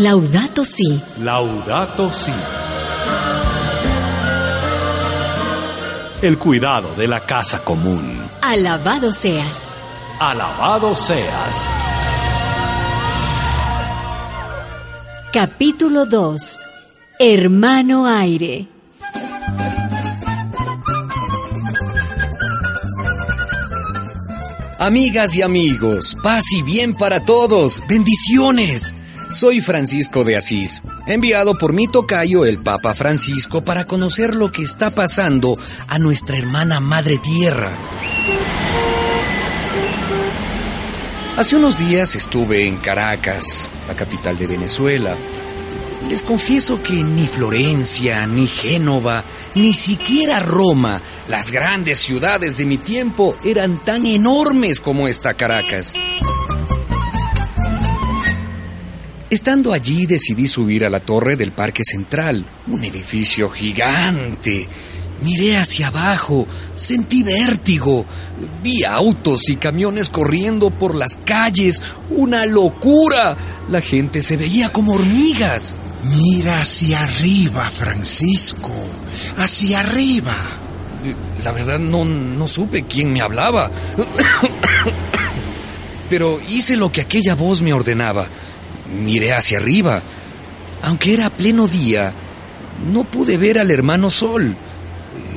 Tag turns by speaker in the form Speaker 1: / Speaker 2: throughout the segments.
Speaker 1: Laudato Si.
Speaker 2: Laudato Si. El cuidado de la casa común.
Speaker 1: Alabado seas.
Speaker 2: Alabado seas.
Speaker 1: Capítulo 2. Hermano aire.
Speaker 3: Amigas y amigos, paz y bien para todos. Bendiciones. Soy Francisco de Asís, enviado por mi tocayo el Papa Francisco para conocer lo que está pasando a nuestra hermana Madre Tierra. Hace unos días estuve en Caracas, la capital de Venezuela. Les confieso que ni Florencia, ni Génova, ni siquiera Roma, las grandes ciudades de mi tiempo, eran tan enormes como esta Caracas. Estando allí decidí subir a la torre del Parque Central, un edificio gigante. Miré hacia abajo, sentí vértigo, vi autos y camiones corriendo por las calles, una locura. La gente se veía como hormigas.
Speaker 4: Mira hacia arriba, Francisco, hacia arriba.
Speaker 3: La verdad no, no supe quién me hablaba. Pero hice lo que aquella voz me ordenaba. Miré hacia arriba. Aunque era pleno día, no pude ver al hermano Sol.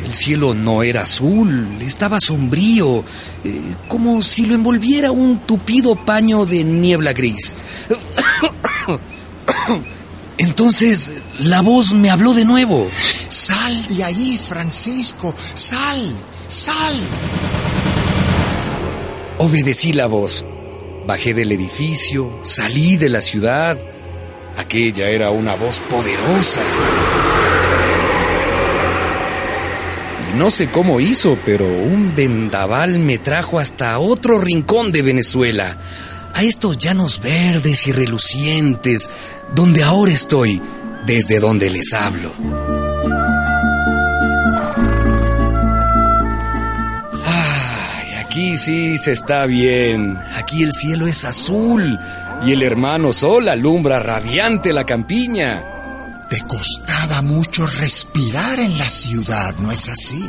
Speaker 3: El cielo no era azul, estaba sombrío, eh, como si lo envolviera un tupido paño de niebla gris. Entonces la voz me habló de nuevo.
Speaker 4: Sal de ahí, Francisco, sal, sal.
Speaker 3: Obedecí la voz. Bajé del edificio, salí de la ciudad. Aquella era una voz poderosa. Y no sé cómo hizo, pero un vendaval me trajo hasta otro rincón de Venezuela, a estos llanos verdes y relucientes, donde ahora estoy, desde donde les hablo. Aquí sí se está bien. Aquí el cielo es azul y el hermano sol alumbra radiante la campiña.
Speaker 4: Te costaba mucho respirar en la ciudad, ¿no es así?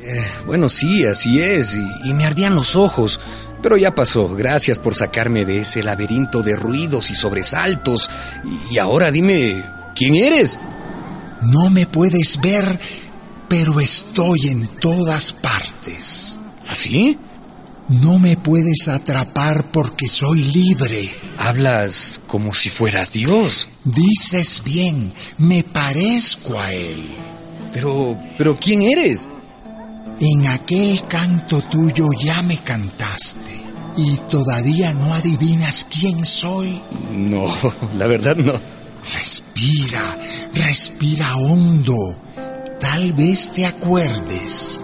Speaker 3: Eh, bueno, sí, así es, y, y me ardían los ojos. Pero ya pasó, gracias por sacarme de ese laberinto de ruidos y sobresaltos. Y ahora dime, ¿quién eres?
Speaker 4: No me puedes ver, pero estoy en todas partes.
Speaker 3: ¿Así?
Speaker 4: No me puedes atrapar porque soy libre.
Speaker 3: Hablas como si fueras Dios.
Speaker 4: Dices bien, me parezco a Él.
Speaker 3: Pero, pero ¿quién eres?
Speaker 4: En aquel canto tuyo ya me cantaste. ¿Y todavía no adivinas quién soy?
Speaker 3: No, la verdad no.
Speaker 4: Respira, respira hondo. Tal vez te acuerdes.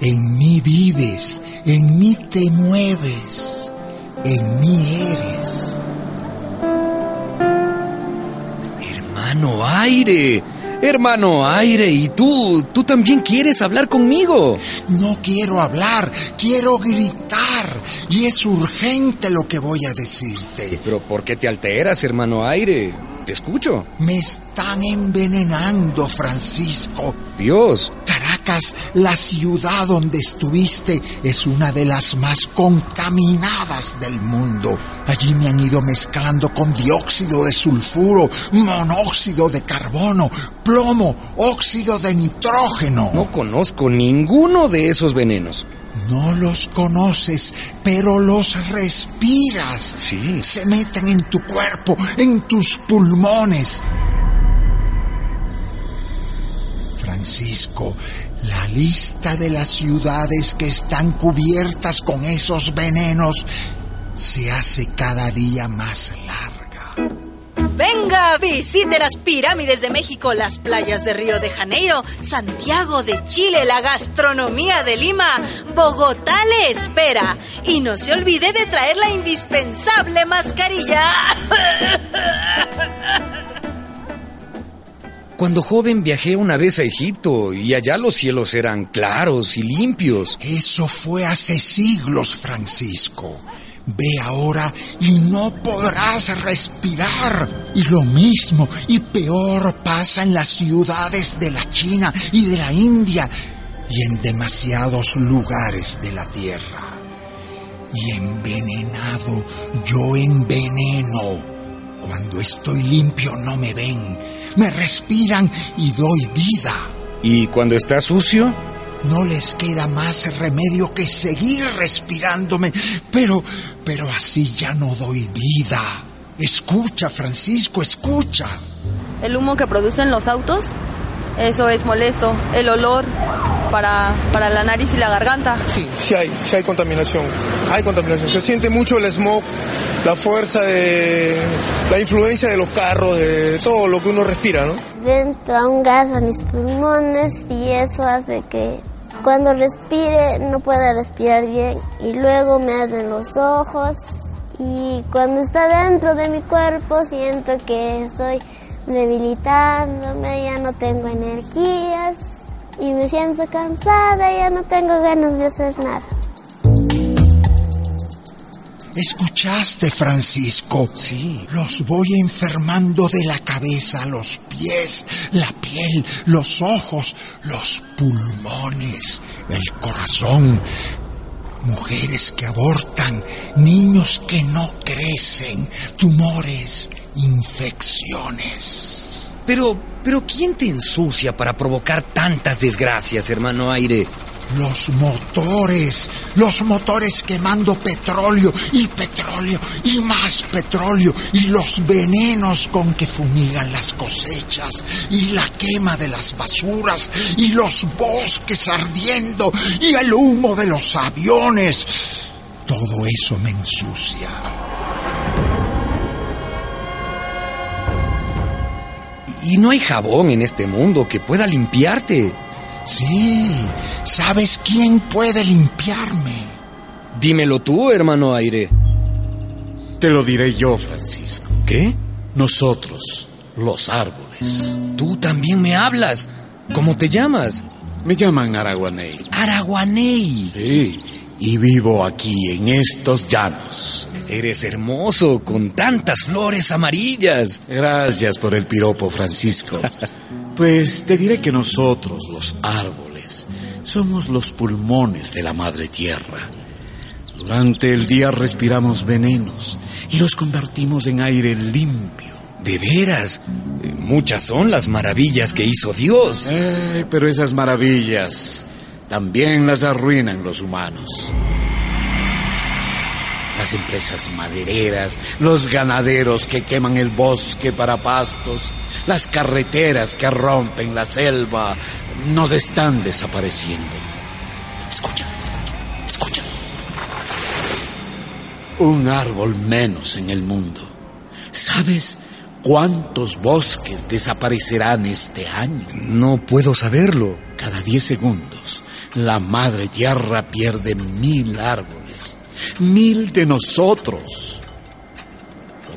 Speaker 4: En mí vives, en mí te mueves, en mí eres.
Speaker 3: Hermano aire, hermano aire, ¿y tú? ¿Tú también quieres hablar conmigo?
Speaker 4: No quiero hablar, quiero gritar. Y es urgente lo que voy a decirte.
Speaker 3: Pero ¿por qué te alteras, hermano aire? Te escucho.
Speaker 4: Me están envenenando, Francisco.
Speaker 3: Dios.
Speaker 4: Caracas, la ciudad donde estuviste, es una de las más contaminadas del mundo. Allí me han ido mezclando con dióxido de sulfuro, monóxido de carbono, plomo, óxido de nitrógeno.
Speaker 3: No conozco ninguno de esos venenos.
Speaker 4: No los conoces, pero los respiras.
Speaker 3: Sí.
Speaker 4: Se meten en tu cuerpo, en tus pulmones. Francisco, la lista de las ciudades que están cubiertas con esos venenos se hace cada día más larga.
Speaker 5: Venga, visite las pirámides de México, las playas de Río de Janeiro, Santiago de Chile, la gastronomía de Lima. Bogotá le espera. Y no se olvide de traer la indispensable mascarilla.
Speaker 3: Cuando joven viajé una vez a Egipto y allá los cielos eran claros y limpios.
Speaker 4: Eso fue hace siglos, Francisco. Ve ahora y no podrás respirar. Y lo mismo y peor pasa en las ciudades de la China y de la India y en demasiados lugares de la tierra. Y envenenado yo enveneno. Cuando estoy limpio no me ven, me respiran y doy vida.
Speaker 3: ¿Y cuando está sucio?
Speaker 4: No les queda más remedio que seguir respirándome, pero, pero así ya no doy vida. Escucha, Francisco, escucha.
Speaker 6: El humo que producen los autos, eso es molesto. El olor para, para la nariz y la garganta.
Speaker 7: Sí, sí hay, sí hay contaminación. Hay contaminación. Se siente mucho el smog, la fuerza de la influencia de los carros, de todo lo que uno respira, ¿no?
Speaker 8: Entra un gas a mis pulmones y eso hace que cuando respire no pueda respirar bien y luego me arden los ojos y cuando está dentro de mi cuerpo siento que estoy debilitándome, ya no tengo energías y me siento cansada, ya no tengo ganas de hacer nada.
Speaker 4: ¿Escuchaste, Francisco?
Speaker 3: Sí.
Speaker 4: Los voy enfermando de la cabeza, los pies, la piel, los ojos, los pulmones, el corazón. Mujeres que abortan, niños que no crecen, tumores, infecciones.
Speaker 3: Pero, pero ¿quién te ensucia para provocar tantas desgracias, hermano Aire?
Speaker 4: Los motores, los motores quemando petróleo y petróleo y más petróleo y los venenos con que fumigan las cosechas y la quema de las basuras y los bosques ardiendo y el humo de los aviones. Todo eso me ensucia.
Speaker 3: Y no hay jabón en este mundo que pueda limpiarte.
Speaker 4: Sí, ¿sabes quién puede limpiarme?
Speaker 3: Dímelo tú, hermano Aire.
Speaker 2: Te lo diré yo, Francisco.
Speaker 3: ¿Qué?
Speaker 2: Nosotros, los árboles.
Speaker 3: Tú también me hablas. ¿Cómo te llamas?
Speaker 2: Me llaman Araguaney.
Speaker 3: Araguaney.
Speaker 2: Sí, y vivo aquí en estos llanos.
Speaker 3: Eres hermoso, con tantas flores amarillas.
Speaker 2: Gracias por el piropo, Francisco. Pues te diré que nosotros, los árboles, somos los pulmones de la madre tierra. Durante el día respiramos venenos y los convertimos en aire limpio.
Speaker 3: De veras, muchas son las maravillas que hizo Dios.
Speaker 2: Eh, pero esas maravillas también las arruinan los humanos. Las empresas madereras, los ganaderos que queman el bosque para pastos, las carreteras que rompen la selva, nos están desapareciendo. Escucha, escucha, escucha. Un árbol menos en el mundo. ¿Sabes cuántos bosques desaparecerán este año?
Speaker 3: No puedo saberlo.
Speaker 2: Cada 10 segundos, la madre tierra pierde mil árboles. Mil de nosotros.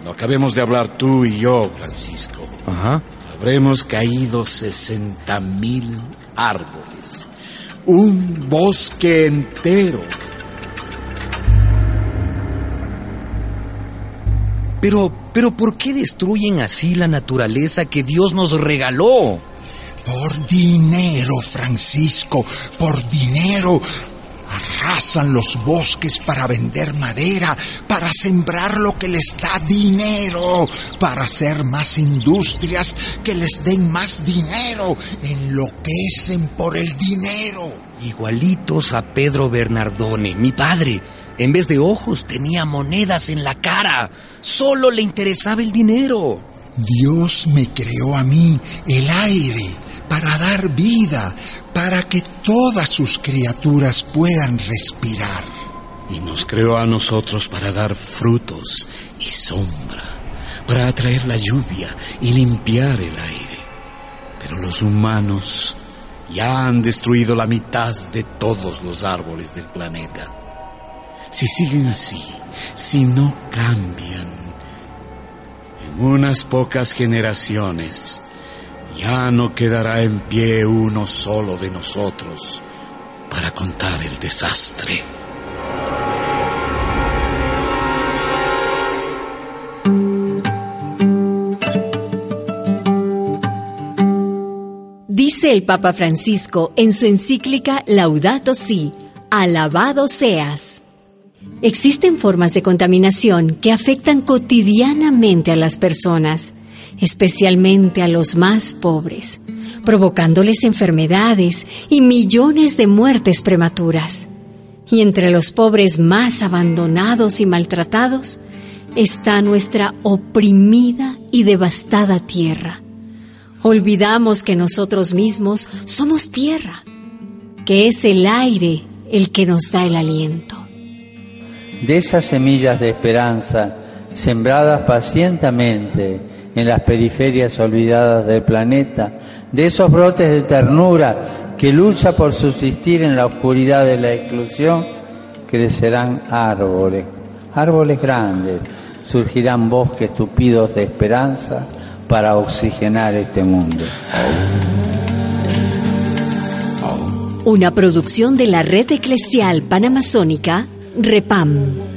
Speaker 2: Cuando acabemos de hablar tú y yo, Francisco,
Speaker 3: Ajá.
Speaker 2: habremos caído 60 mil árboles. Un bosque entero.
Speaker 3: Pero, pero ¿por qué destruyen así la naturaleza que Dios nos regaló?
Speaker 4: Por dinero, Francisco, por dinero. Arrasan los bosques para vender madera, para sembrar lo que les da dinero, para hacer más industrias que les den más dinero. Enloquecen por el dinero.
Speaker 3: Igualitos a Pedro Bernardone, mi padre. En vez de ojos tenía monedas en la cara. Solo le interesaba el dinero.
Speaker 4: Dios me creó a mí el aire para dar vida, para que todas sus criaturas puedan respirar.
Speaker 2: Y nos creó a nosotros para dar frutos y sombra, para atraer la lluvia y limpiar el aire. Pero los humanos ya han destruido la mitad de todos los árboles del planeta. Si siguen así, si no cambian, en unas pocas generaciones ya no quedará en pie uno solo de nosotros para contar el desastre.
Speaker 1: Dice el Papa Francisco en su encíclica Laudato Si, alabado seas. Existen formas de contaminación que afectan cotidianamente a las personas especialmente a los más pobres, provocándoles enfermedades y millones de muertes prematuras. Y entre los pobres más abandonados y maltratados está nuestra oprimida y devastada tierra. Olvidamos que nosotros mismos somos tierra, que es el aire el que nos da el aliento.
Speaker 9: De esas semillas de esperanza sembradas pacientemente en las periferias olvidadas del planeta, de esos brotes de ternura que lucha por subsistir en la oscuridad de la exclusión, crecerán árboles, árboles grandes, surgirán bosques tupidos de esperanza para oxigenar este mundo.
Speaker 1: Una producción de la Red Eclesial Panamazónica, REPAM.